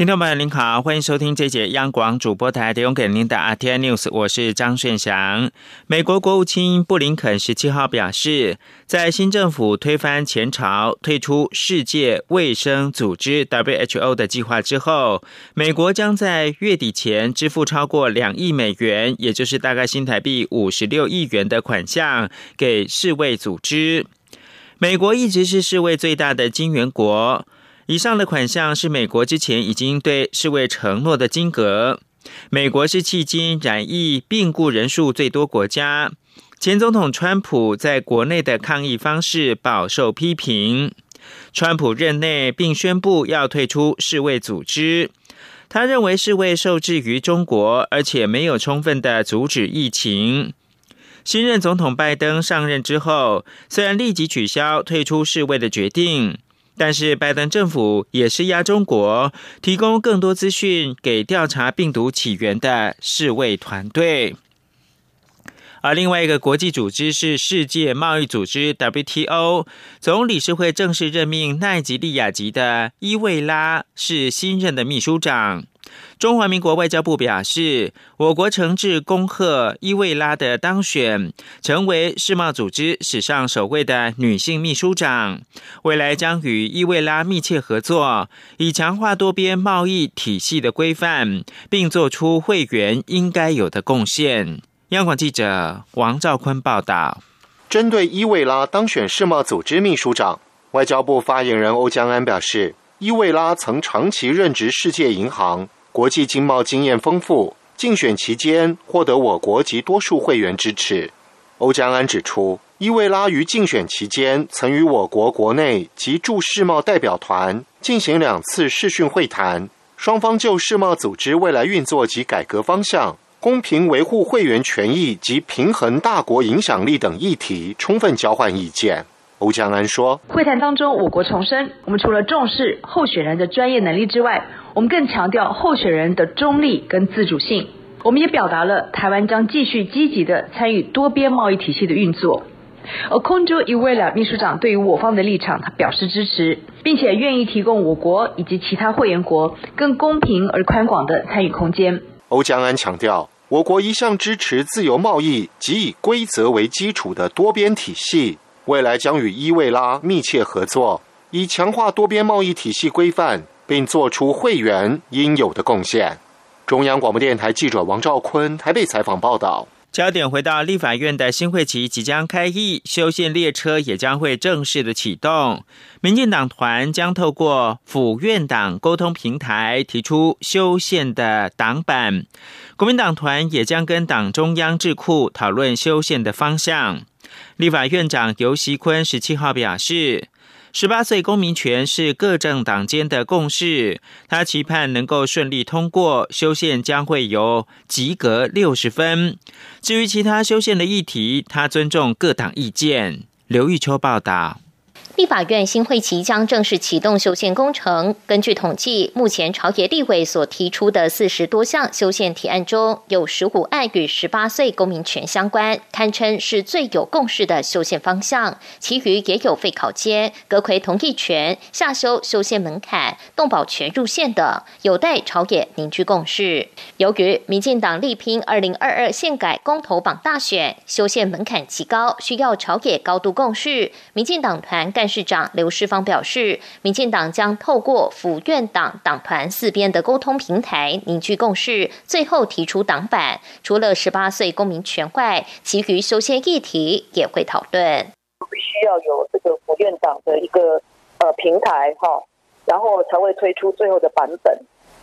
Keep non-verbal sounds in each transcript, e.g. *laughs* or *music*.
听众朋友您好，欢迎收听这节央广主播台提供给您的 RTI News，我是张顺祥。美国国务卿布林肯十七号表示，在新政府推翻前朝、退出世界卫生组织 WHO 的计划之后，美国将在月底前支付超过两亿美元，也就是大概新台币五十六亿元的款项给世卫组织。美国一直是世卫最大的金援国。以上的款项是美国之前已经对世卫承诺的金额。美国是迄今染疫病故人数最多国家。前总统川普在国内的抗疫方式饱受批评。川普任内并宣布要退出世卫组织。他认为世卫受制于中国，而且没有充分的阻止疫情。新任总统拜登上任之后，虽然立即取消退出世卫的决定。但是，拜登政府也施压中国，提供更多资讯给调查病毒起源的世卫团队。而另外一个国际组织是世界贸易组织 （WTO） 总理事会正式任命奈及利亚籍的伊维拉是新任的秘书长。中华民国外交部表示，我国诚挚恭贺伊维拉的当选，成为世贸组织史上首位的女性秘书长。未来将与伊维拉密切合作，以强化多边贸易体系的规范，并做出会员应该有的贡献。央广记者王兆坤报道。针对伊维拉当选世贸组织秘书长，外交部发言人欧江安表示，伊维拉曾长期任职世界银行。国际经贸经验丰富，竞选期间获得我国及多数会员支持。欧江安指出，伊维拉于竞选期间曾与我国国内及驻世贸代表团进行两次视讯会谈，双方就世贸组织未来运作及改革方向、公平维护会员权益及平衡大国影响力等议题充分交换意见。欧江安说：“会谈当中，我国重申，我们除了重视候选人的专业能力之外，我们更强调候选人的中立跟自主性。我们也表达了台湾将继续积极的参与多边贸易体系的运作。而空中一位了秘书长对于我方的立场，他表示支持，并且愿意提供我国以及其他会员国更公平而宽广的参与空间。”欧江安强调，我国一向支持自由贸易及以规则为基础的多边体系。未来将与伊维拉密切合作，以强化多边贸易体系规范，并做出会员应有的贡献。中央广播电台记者王兆坤台北采访报道。焦点回到立法院的新会期即将开议，修宪列车也将会正式的启动。民进党团将透过府院党沟通平台提出修宪的党版，国民党团也将跟党中央智库讨论修宪的方向。立法院长游锡坤十七号表示，十八岁公民权是各政党间的共识，他期盼能够顺利通过修宪，将会由及格六十分。至于其他修宪的议题，他尊重各党意见。刘玉秋报道。立法院新会期将正式启动修宪工程。根据统计，目前朝野立委所提出的四十多项修宪提案中，有十五案与十八岁公民权相关，堪称是最有共识的修宪方向。其余也有废考监、隔魁同意权、下修修宪门槛、动保权入宪等，有待朝野凝聚共识。由于民进党力拼二零二二宪改公投榜大选，修宪门槛极高，需要朝野高度共识。民进党团干。市长刘世芳表示，民进党将透过府院党党团四边的沟通平台凝聚共识，最后提出党版。除了十八岁公民权外，其余修宪议题也会讨论。必须要有这个府院党的一个呃平台哈，然后才会推出最后的版本。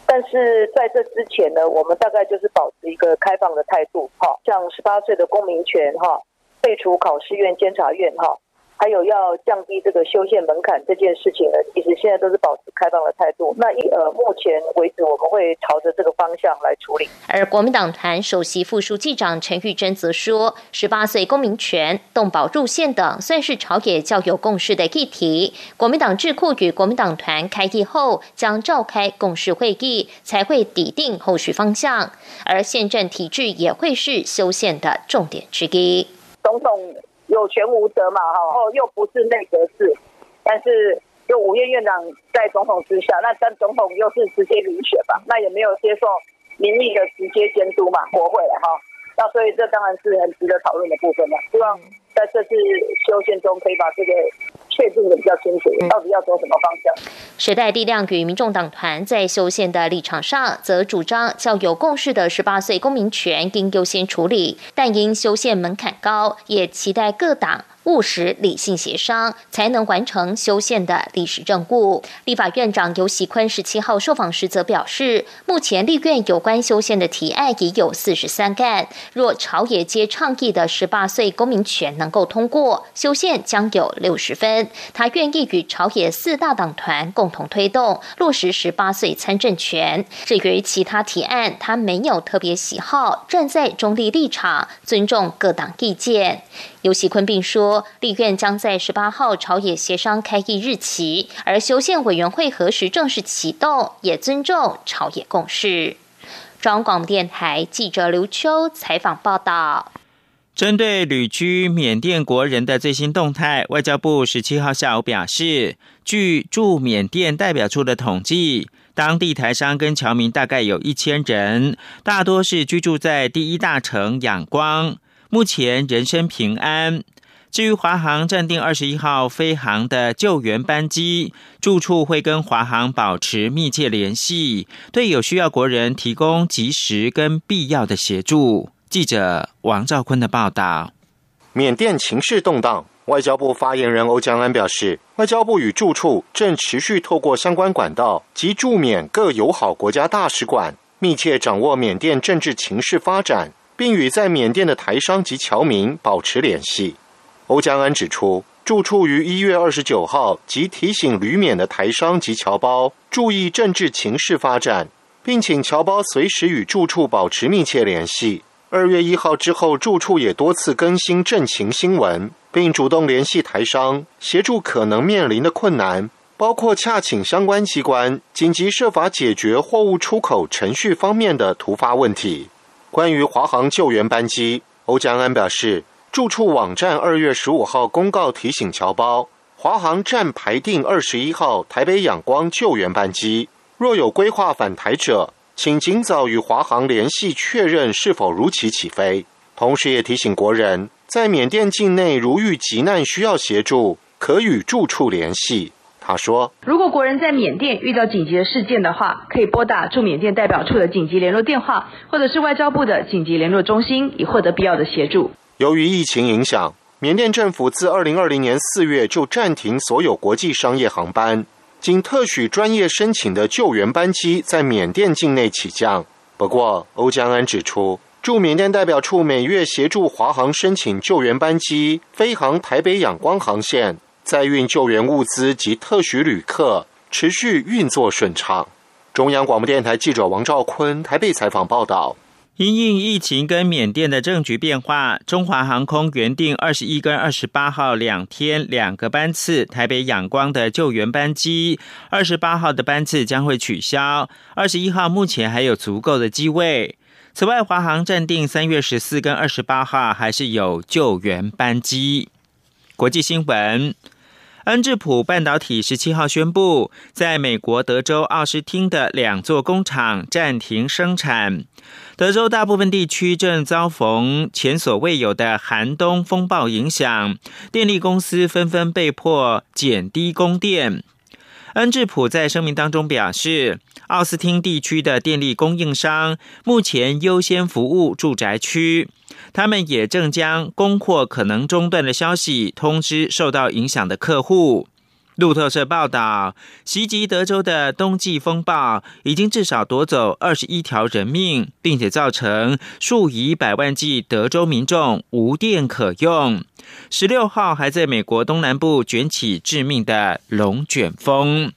但是在这之前呢，我们大概就是保持一个开放的态度哈，像十八岁的公民权哈，废除考试院监察院哈。还有要降低这个修宪门槛这件事情呢，其实现在都是保持开放的态度。那一呃，目前为止，我们会朝着这个方向来处理。而国民党团首席副书记长陈玉珍则说，十八岁公民权、动保入宪等，算是朝野较有共识的议题。国民党智库与国民党团开议后，将召开共识会议，才会拟定后续方向。而宪政体制也会是修宪的重点之一。总统。有权无责嘛，哈，哦，又不是内阁制，但是就五院院长在总统之下，那但总统又是直接民选吧，那也没有接受民意的直接监督嘛，国会哈，那所以这当然是很值得讨论的部分了。希望在这次修宪中可以把这个。确定的比较清楚，到底要走什么方向？时代力量与民众党团在修宪的立场上，则主张较有共识的十八岁公民权应优先处理，但因修宪门槛高，也期待各党。务实理性协商，才能完成修宪的历史任务。立法院长游锡坤十七号受访时则表示，目前立院有关修宪的提案已有四十三干，若朝野皆倡议的十八岁公民权能够通过，修宪将有六十分。他愿意与朝野四大党团共同推动落实十八岁参政权。至于其他提案，他没有特别喜好，站在中立立场，尊重各党意见。尤锡坤并说，立院将在十八号朝野协商开议日期，而修宪委员会何时正式启动，也尊重朝野共识。中广电台记者刘秋采访报道。针对旅居缅甸国人的最新动态，外交部十七号下午表示，据驻缅甸代表处的统计，当地台商跟侨民大概有一千人，大多是居住在第一大城仰光。目前人身平安。至于华航暂定二十一号飞航的救援班机，住处会跟华航保持密切联系，对有需要国人提供及时跟必要的协助。记者王兆坤的报道。缅甸情势动荡，外交部发言人欧江安表示，外交部与住处正持续透过相关管道及驻缅各友好国家大使馆，密切掌握缅甸政治情势发展。并与在缅甸的台商及侨民保持联系。欧江安指出，住处于一月二十九号即提醒旅缅的台商及侨胞注意政治情势发展，并请侨胞随时与住处保持密切联系。二月一号之后，住处也多次更新政情新闻，并主动联系台商，协助可能面临的困难，包括洽请相关机关紧急设法解决货物出口程序方面的突发问题。关于华航救援班机，欧江安表示，住处网站二月十五号公告提醒侨胞，华航暂排定二十一号台北仰光救援班机，若有规划返台者，请尽早与华航联系确认是否如期起飞。同时，也提醒国人，在缅甸境内如遇急难需要协助，可与住处联系。他说：“如果国人在缅甸遇到紧急的事件的话，可以拨打驻缅甸代表处的紧急联络电话，或者是外交部的紧急联络中心，以获得必要的协助。”由于疫情影响，缅甸政府自二零二零年四月就暂停所有国际商业航班，经特许专业申请的救援班机在缅甸境内起降。不过，欧江安指出，驻缅甸代表处每月协助华航申请救援班机飞航台北仰光航线。载运救援物资及特许旅客持续运作顺畅。中央广播电台记者王兆坤台北采访报道：因应疫情跟缅甸的政局变化，中华航空原定二十一跟二十八号两天两个班次台北仰光的救援班机，二十八号的班次将会取消。二十一号目前还有足够的机位。此外，华航暂定三月十四跟二十八号还是有救援班机。国际新闻。恩智浦半导体十七号宣布，在美国德州奥斯汀的两座工厂暂停生产。德州大部分地区正遭逢前所未有的寒冬风暴影响，电力公司纷纷被迫减低供电。恩智浦在声明当中表示，奥斯汀地区的电力供应商目前优先服务住宅区。他们也正将供货可能中断的消息通知受到影响的客户。路透社报道，袭击德州的冬季风暴已经至少夺走二十一条人命，并且造成数以百万计德州民众无电可用。十六号还在美国东南部卷起致命的龙卷风。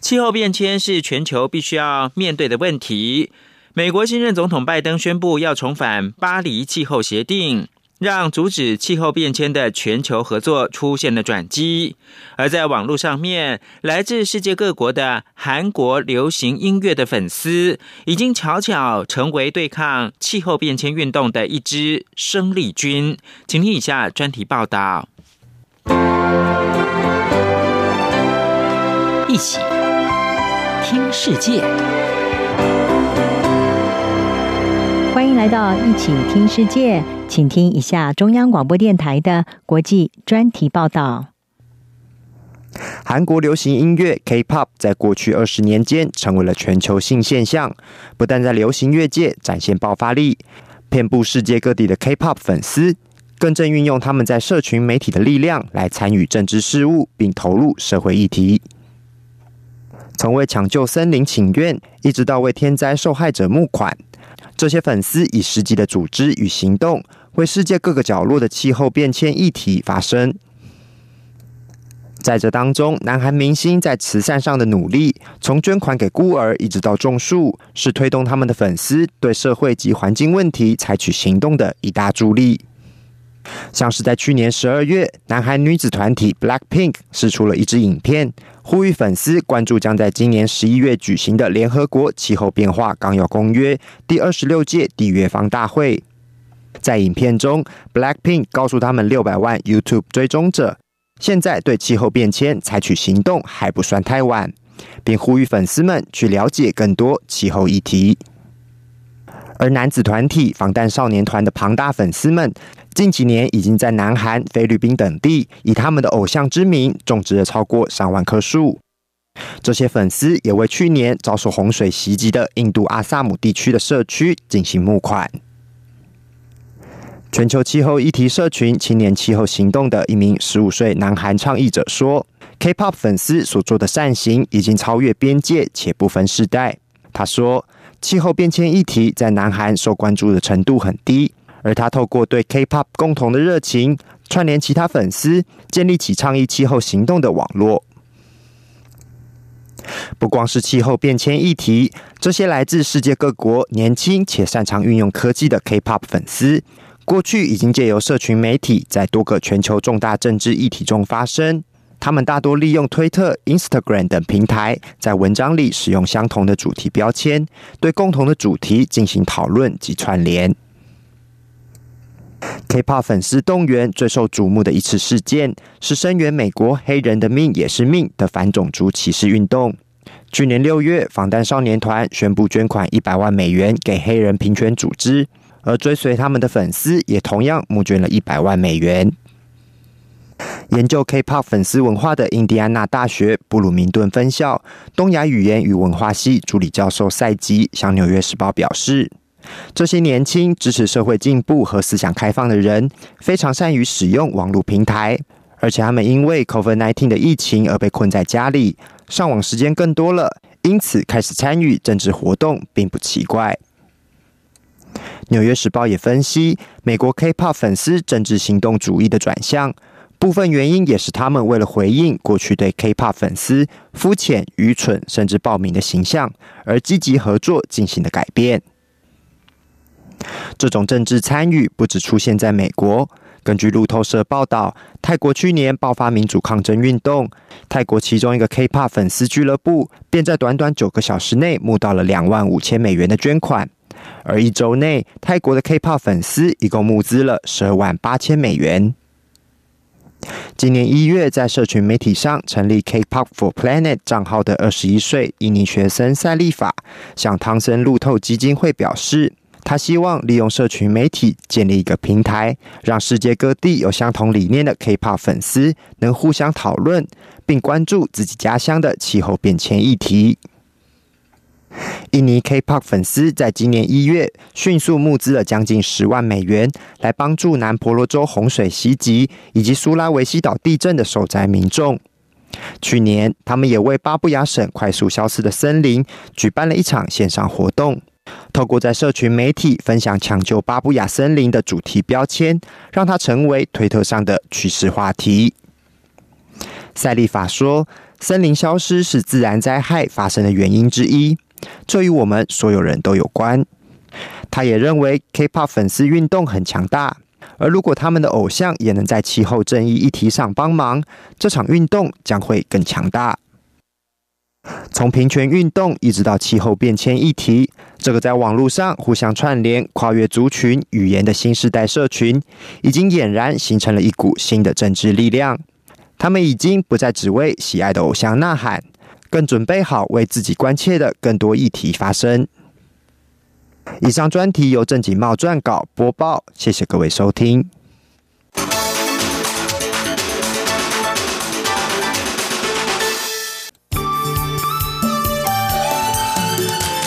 气候变迁是全球必须要面对的问题。美国新任总统拜登宣布要重返巴黎气候协定。让阻止气候变迁的全球合作出现了转机，而在网络上面，来自世界各国的韩国流行音乐的粉丝，已经悄悄成为对抗气候变迁运动的一支生力军。请听以下专题报道：一起听世界，欢迎来到一起听世界。请听一下中央广播电台的国际专题报道。韩国流行音乐 K-pop 在过去二十年间成为了全球性现象，不但在流行乐界展现爆发力，遍布世界各地的 K-pop 粉丝更正运用他们在社群媒体的力量来参与政治事务，并投入社会议题。从为抢救森林请愿，一直到为天灾受害者募款，这些粉丝以实际的组织与行动。为世界各个角落的气候变迁议题发声。在这当中，南韩明星在慈善上的努力，从捐款给孤儿一直到种树，是推动他们的粉丝对社会及环境问题采取行动的一大助力。像是在去年十二月，南韩女子团体 BLACKPINK 试出了一支影片，呼吁粉丝关注将在今年十一月举行的联合国气候变化纲要公约第二十六届缔约方大会。在影片中，Blackpink 告诉他们六百万 YouTube 追踪者，现在对气候变迁采取行动还不算太晚，并呼吁粉丝们去了解更多气候议题。而男子团体防弹少年团的庞大粉丝们，近几年已经在南韩、菲律宾等地以他们的偶像之名种植了超过上万棵树。这些粉丝也为去年遭受洪水袭击的印度阿萨姆地区的社区进行募款。全球气候议题社群青年气候行动的一名十五岁南韩倡议者说：“K-pop 粉丝所做的善行已经超越边界且不分世代。”他说：“气候变迁议题在南韩受关注的程度很低，而他透过对 K-pop 共同的热情，串联其他粉丝，建立起倡议气候行动的网络。不光是气候变迁议题，这些来自世界各国年轻且擅长运用科技的 K-pop 粉丝。”过去已经借由社群媒体在多个全球重大政治议题中发声。他们大多利用推特、Instagram 等平台，在文章里使用相同的主题标签，对共同的主题进行讨论及串联。K-pop 粉丝动员最受瞩目的一次事件，是声援美国“黑人的命也是命”的反种族歧视运动。去年六月，防弹少年团宣布捐款一百万美元给黑人平权组织。而追随他们的粉丝也同样募捐了一百万美元。研究 K-pop 粉丝文化的印第安纳大学布鲁明顿分校东亚语言与文化系助理教授赛吉向《纽约时报》表示：“这些年轻、支持社会进步和思想开放的人，非常善于使用网络平台，而且他们因为 COVID-19 的疫情而被困在家里，上网时间更多了，因此开始参与政治活动，并不奇怪。”《纽约时报》也分析，美国 K-pop 粉丝政治行动主义的转向，部分原因也是他们为了回应过去对 K-pop 粉丝肤浅、愚蠢甚至暴民的形象，而积极合作进行的改变。这种政治参与不只出现在美国。根据路透社报道，泰国去年爆发民主抗争运动，泰国其中一个 K-pop 粉丝俱乐部便在短短九个小时内募到了两万五千美元的捐款。而一周内，泰国的 K-pop 粉丝一共募资了十二万八千美元。今年一月，在社群媒体上成立 K-pop for Planet 账号的二十一岁印尼学生赛利法，向汤森路透基金会表示，他希望利用社群媒体建立一个平台，让世界各地有相同理念的 K-pop 粉丝能互相讨论，并关注自己家乡的气候变迁议题。印尼 K-pop 粉丝在今年一月迅速募资了将近十万美元，来帮助南婆罗洲洪水袭击以及苏拉维西岛地震的受灾民众。去年，他们也为巴布亚省快速消失的森林举办了一场线上活动，透过在社群媒体分享抢救巴布亚森林的主题标签，让它成为推特上的趋势话题。赛利法说：“森林消失是自然灾害发生的原因之一，这与我们所有人都有关。”他也认为 K-pop 粉丝运动很强大。而如果他们的偶像也能在气候正义议题上帮忙，这场运动将会更强大。从平权运动一直到气候变迁议题，这个在网络上互相串联、跨越族群、语言的新时代社群，已经俨然形成了一股新的政治力量。他们已经不再只为喜爱的偶像呐喊，更准备好为自己关切的更多议题发声。以上专题由郑锦茂撰稿播报，谢谢各位收听。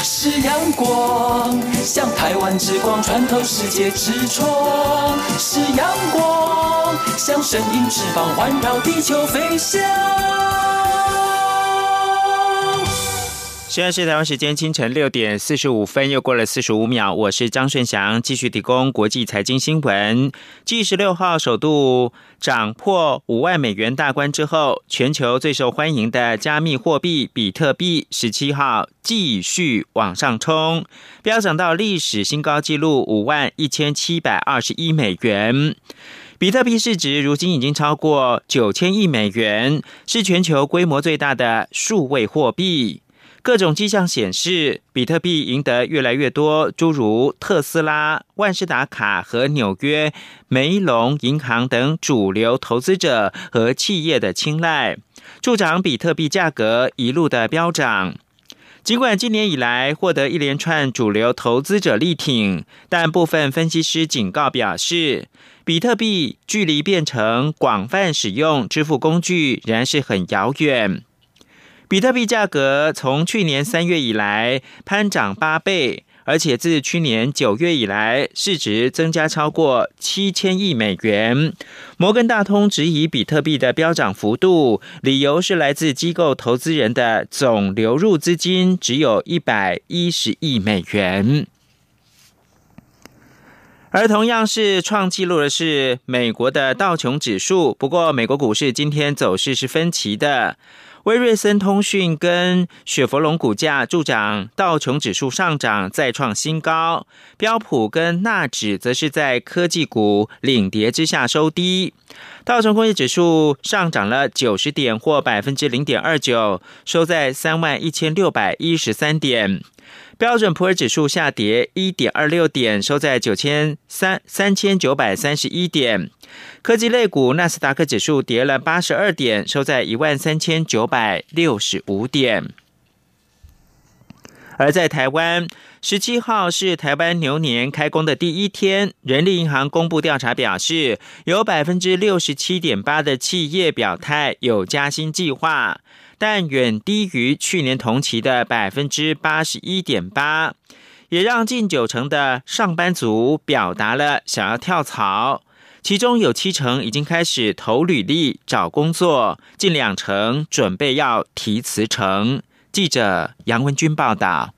是阳光，像台湾之光穿透世界之窗；是阳光，像神鹰翅膀环绕地球飞翔。现在是台湾时间清晨六点四十五分，又过了四十五秒。我是张顺祥，继续提供国际财经新闻。继十六号首度涨破五万美元大关之后，全球最受欢迎的加密货币比特币十七号继续往上冲，飙涨到历史新高纪录五万一千七百二十一美元。比特币市值如今已经超过九千亿美元，是全球规模最大的数位货币。各种迹象显示，比特币赢得越来越多诸如特斯拉、万事达卡和纽约梅隆银行等主流投资者和企业的青睐，助长比特币价格一路的飙涨。尽管今年以来获得一连串主流投资者力挺，但部分分析师警告表示，比特币距离变成广泛使用支付工具仍然是很遥远。比特币价格从去年三月以来攀涨八倍，而且自去年九月以来，市值增加超过七千亿美元。摩根大通质疑比特币的飙涨幅度，理由是来自机构投资人的总流入资金只有一百一十亿美元。而同样是创纪录的是美国的道琼指数，不过美国股市今天走势是分歧的。威瑞森通讯跟雪佛龙股价助长道琼指数上涨，再创新高。标普跟纳指则是在科技股领跌之下收低。道琼工业指数上涨了九十点，或百分之零点二九，收在三万一千六百一十三点。标准普尔指数下跌一点二六点，收在九千三三千九百三十一点。科技类股纳斯达克指数跌了八十二点，收在一万三千九百六十五点。而在台湾，十七号是台湾牛年开工的第一天，人力银行公布调查表示，有百分之六十七点八的企业表态有加薪计划。但远低于去年同期的百分之八十一点八，也让近九成的上班族表达了想要跳槽，其中有七成已经开始投履历找工作，近两成准备要提辞呈。记者杨文军报道。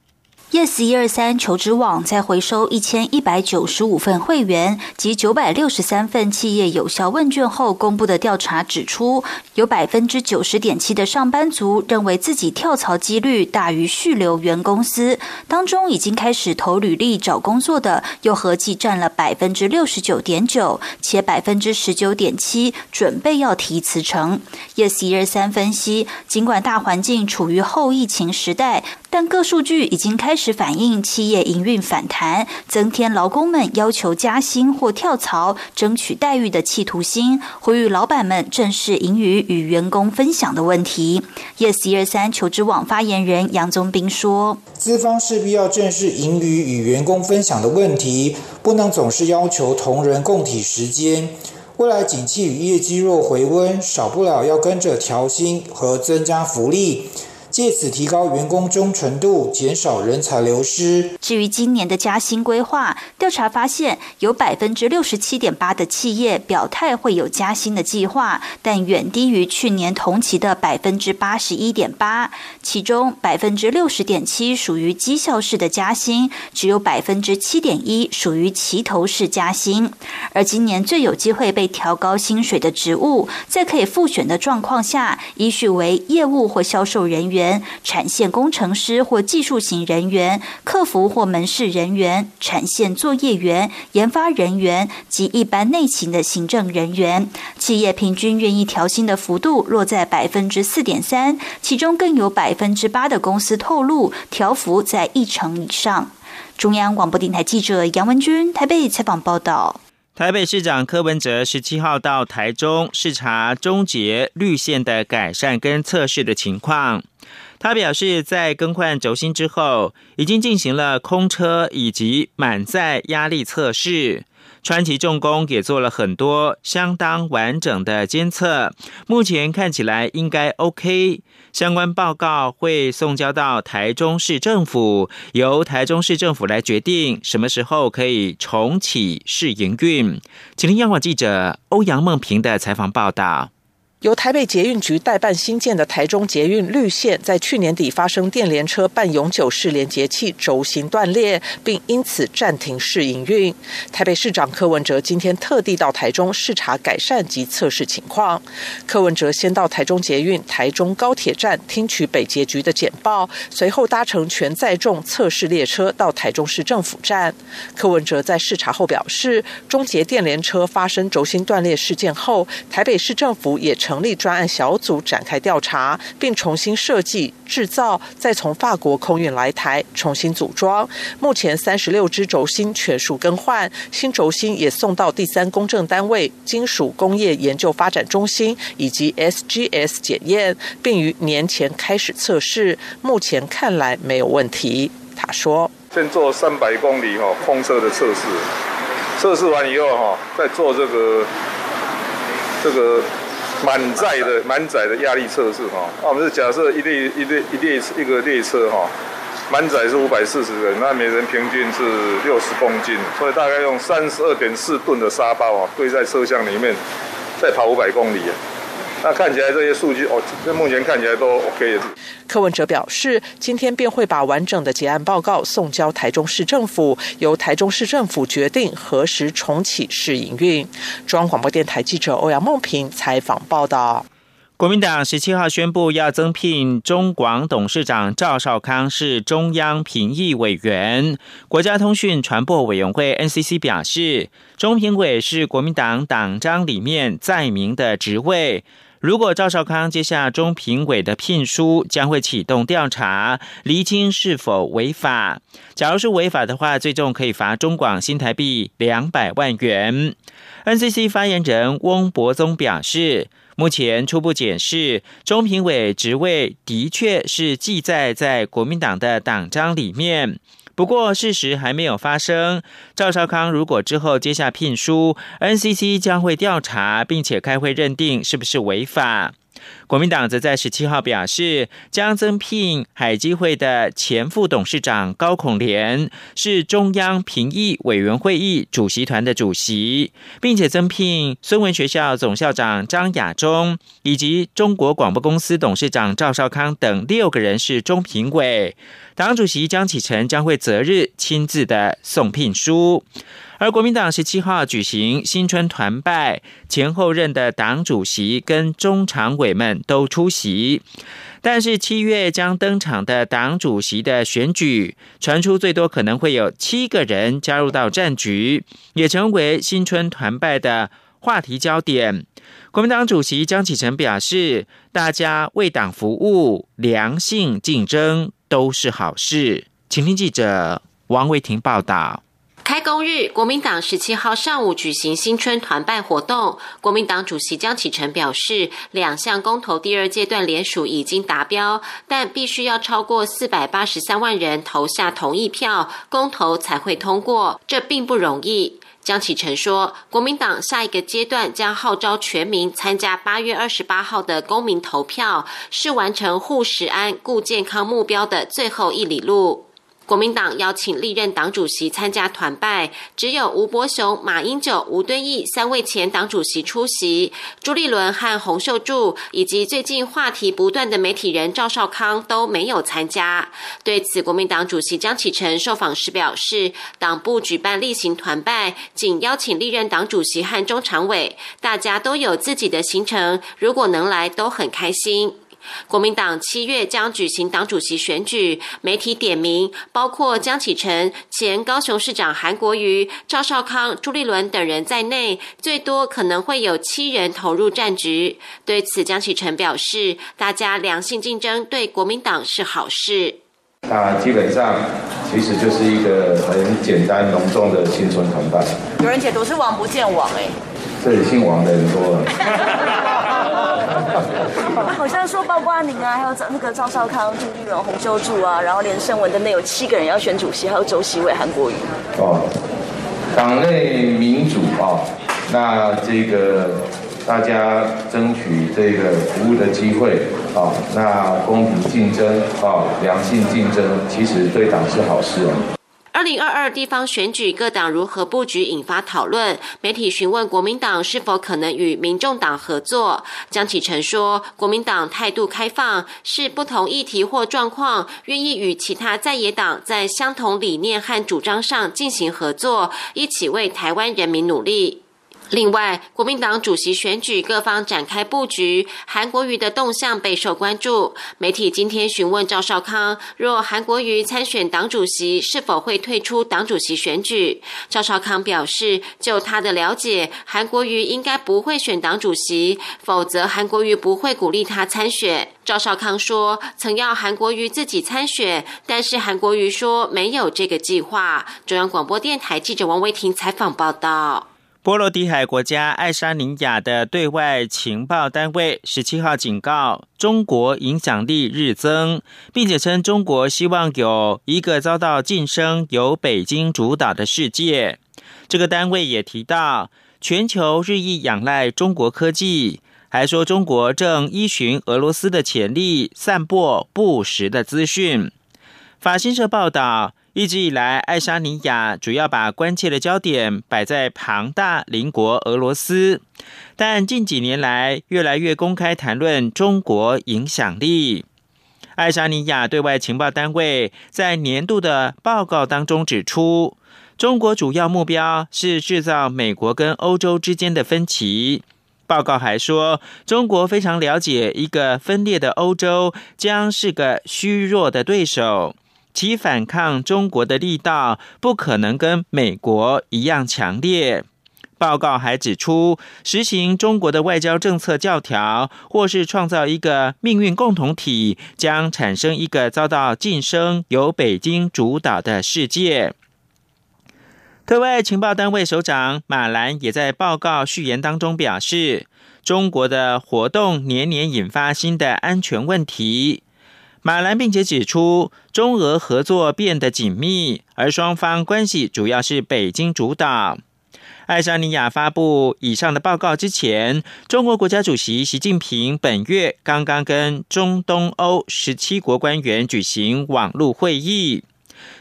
Yes 一二三求职网在回收一千一百九十五份会员及九百六十三份企业有效问卷后公布的调查指出，有百分之九十点七的上班族认为自己跳槽几率大于续留原公司，当中已经开始投履历找工作的又合计占了百分之六十九点九，且百分之十九点七准备要提辞呈。Yes 一二三分析，尽管大环境处于后疫情时代。但各数据已经开始反映企业营运反弹，增添劳工们要求加薪或跳槽、争取待遇的企图心，呼吁老板们正视盈余与员工分享的问题。Yes 一二三求职网发言人杨宗斌说：“资方势必要正视盈余与员工分享的问题，不能总是要求同仁共体时间。未来景气与业绩若回温，少不了要跟着调薪和增加福利。”借此提高员工忠诚度，减少人才流失。至于今年的加薪规划，调查发现有百分之六十七点八的企业表态会有加薪的计划，但远低于去年同期的百分之八十一点八。其中百分之六十点七属于绩效式的加薪，只有百分之七点一属于齐头式加薪。而今年最有机会被调高薪水的职务，在可以复选的状况下，依序为业务或销售人员、产线工程师或技术型人员、客服或门市人员、产线作业员、研发人员及一般内勤的行政人员。企业平均愿意调薪的幅度落在百分之四点三，其中更有百分之八的公司透露调幅在一成以上。中央广播电台记者杨文君台北采访报道。台北市长柯文哲十七号到台中视察中捷绿线的改善跟测试的情况。他表示，在更换轴心之后，已经进行了空车以及满载压力测试。川崎重工也做了很多相当完整的监测，目前看起来应该 OK。相关报告会送交到台中市政府，由台中市政府来决定什么时候可以重启试营运。请听央广记者欧阳梦平的采访报道。由台北捷运局代办新建的台中捷运绿线，在去年底发生电联车半永久式连接器轴心断裂，并因此暂停试营运。台北市长柯文哲今天特地到台中视察改善及测试情况。柯文哲先到台中捷运台中高铁站听取北捷局的简报，随后搭乘全载重测试列车到台中市政府站。柯文哲在视察后表示，中捷电联车发生轴心断裂事件后，台北市政府也成立专案小组展开调查，并重新设计、制造，再从法国空运来台重新组装。目前三十六只轴心全数更换，新轴心也送到第三公证单位金属工业研究发展中心以及 SGS 检验，并于年前开始测试。目前看来没有问题。他说：“先做三百公里哈空车的测试，测试完以后哈，再做这个这个。”满载的满载的压力测试哈，那我们是假设一列一列一列一个列车哈，满载是五百四十人，那每人平均是六十公斤，所以大概用三十二点四吨的沙包啊堆在车厢里面，再跑五百公里。那看起来这些数据哦，这目前看起来都 OK 的。柯文哲表示，今天便会把完整的结案报告送交台中市政府，由台中市政府决定何时重启试营运。中央广播电台记者欧阳梦平采访报道。国民党十七号宣布要增聘中广董事长赵少康是中央评议委员。国家通讯传播委员会 NCC 表示，中评委是国民党党章里面载明的职位。如果赵少康接下中评委的聘书，将会启动调查，厘清是否违法。假如是违法的话，最终可以罚中广新台币两百万元。NCC 发言人翁博宗表示，目前初步检视，中评委职位的确是记载在国民党的党章里面。不过，事实还没有发生。赵少康如果之后接下聘书，NCC 将会调查，并且开会认定是不是违法。国民党则在十七号表示，将增聘海基会的前副董事长高孔廉，是中央评议委员会议主席团的主席，并且增聘孙文学校总校长张亚中以及中国广播公司董事长赵少康等六个人是中评委。党主席江启臣将会择日亲自的送聘书。而国民党十七号举行新春团拜，前后任的党主席跟中常委们都出席。但是七月将登场的党主席的选举，传出最多可能会有七个人加入到战局，也成为新春团拜的话题焦点。国民党主席江启臣表示，大家为党服务，良性竞争都是好事。请听记者王维婷报道。开工日，国民党十七号上午举行新春团拜活动。国民党主席江启臣表示，两项公投第二阶段联署已经达标，但必须要超过四百八十三万人投下同意票，公投才会通过，这并不容易。江启臣说，国民党下一个阶段将号召全民参加八月二十八号的公民投票，是完成护食安、顾健康目标的最后一里路。国民党邀请历任党主席参加团拜，只有吴伯雄、马英九、吴敦义三位前党主席出席，朱立伦和洪秀柱以及最近话题不断的媒体人赵少康都没有参加。对此，国民党主席江启臣受访时表示，党部举办例行团拜，仅邀请历任党主席和中常委，大家都有自己的行程，如果能来都很开心。国民党七月将举行党主席选举，媒体点名包括江启臣、前高雄市长韩国瑜、赵少康、朱立伦等人在内，最多可能会有七人投入战局。对此，江启臣表示，大家良性竞争对国民党是好事。那基本上其实就是一个很简单隆重的新春团拜。有人解读是王不见王哎，这里姓王的人多了。*laughs* *laughs* 好像说包括您啊，还有那个赵少康、朱立伦、洪秀柱啊，然后连胜文的内有七个人要选主席，还有周锡伟、韩国瑜。哦，党内民主啊，那这个大家争取这个服务的机会啊，那公平竞争啊，良性竞争，其实对党是好事啊。二零二二地方选举各党如何布局引发讨论，媒体询问国民党是否可能与民众党合作。江启臣说，国民党态度开放，是不同议题或状况愿意与其他在野党在相同理念和主张上进行合作，一起为台湾人民努力。另外，国民党主席选举各方展开布局，韩国瑜的动向备受关注。媒体今天询问赵少康，若韩国瑜参选党主席，是否会退出党主席选举？赵少康表示，就他的了解，韩国瑜应该不会选党主席，否则韩国瑜不会鼓励他参选。赵少康说，曾要韩国瑜自己参选，但是韩国瑜说没有这个计划。中央广播电台记者王维婷采访报道。波罗的海国家爱沙尼亚的对外情报单位十七号警告，中国影响力日增，并且称中国希望有一个遭到晋升、由北京主导的世界。这个单位也提到，全球日益仰赖中国科技，还说中国正依循俄罗斯的潜力，散播不实的资讯。法新社报道。一直以来，爱沙尼亚主要把关切的焦点摆在庞大邻国俄罗斯，但近几年来越来越公开谈论中国影响力。爱沙尼亚对外情报单位在年度的报告当中指出，中国主要目标是制造美国跟欧洲之间的分歧。报告还说，中国非常了解一个分裂的欧洲将是个虚弱的对手。其反抗中国的力道不可能跟美国一样强烈。报告还指出，实行中国的外交政策教条，或是创造一个命运共同体，将产生一个遭到晋升、由北京主导的世界。对外情报单位首长马兰也在报告序言当中表示，中国的活动年年引发新的安全问题。马兰并且指出，中俄合作变得紧密，而双方关系主要是北京主导。爱沙尼亚发布以上的报告之前，中国国家主席习近平本月刚刚跟中东欧十七国官员举行网络会议。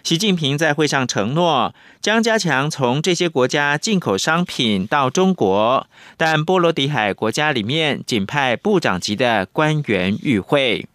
习近平在会上承诺，将加强从这些国家进口商品到中国，但波罗的海国家里面仅派部长级的官员与会。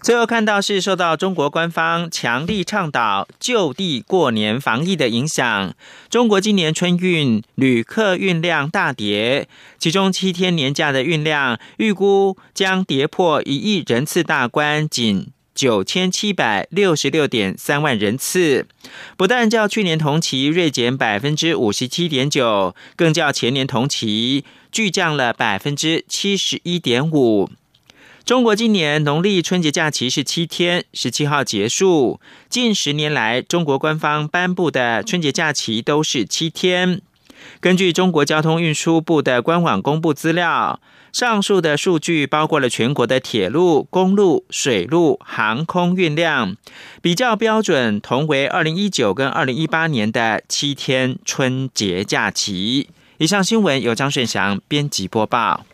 最后看到是受到中国官方强力倡导就地过年防疫的影响，中国今年春运旅客运量大跌，其中七天年假的运量预估将跌破一亿人次大关，仅九千七百六十六点三万人次，不但较去年同期锐减百分之五十七点九，更较前年同期巨降了百分之七十一点五。中国今年农历春节假期是七天，十七号结束。近十年来，中国官方颁布的春节假期都是七天。根据中国交通运输部的官网公布资料，上述的数据包括了全国的铁路、公路、水路、航空运量，比较标准同为二零一九跟二零一八年的七天春节假期。以上新闻由张顺祥编辑播报。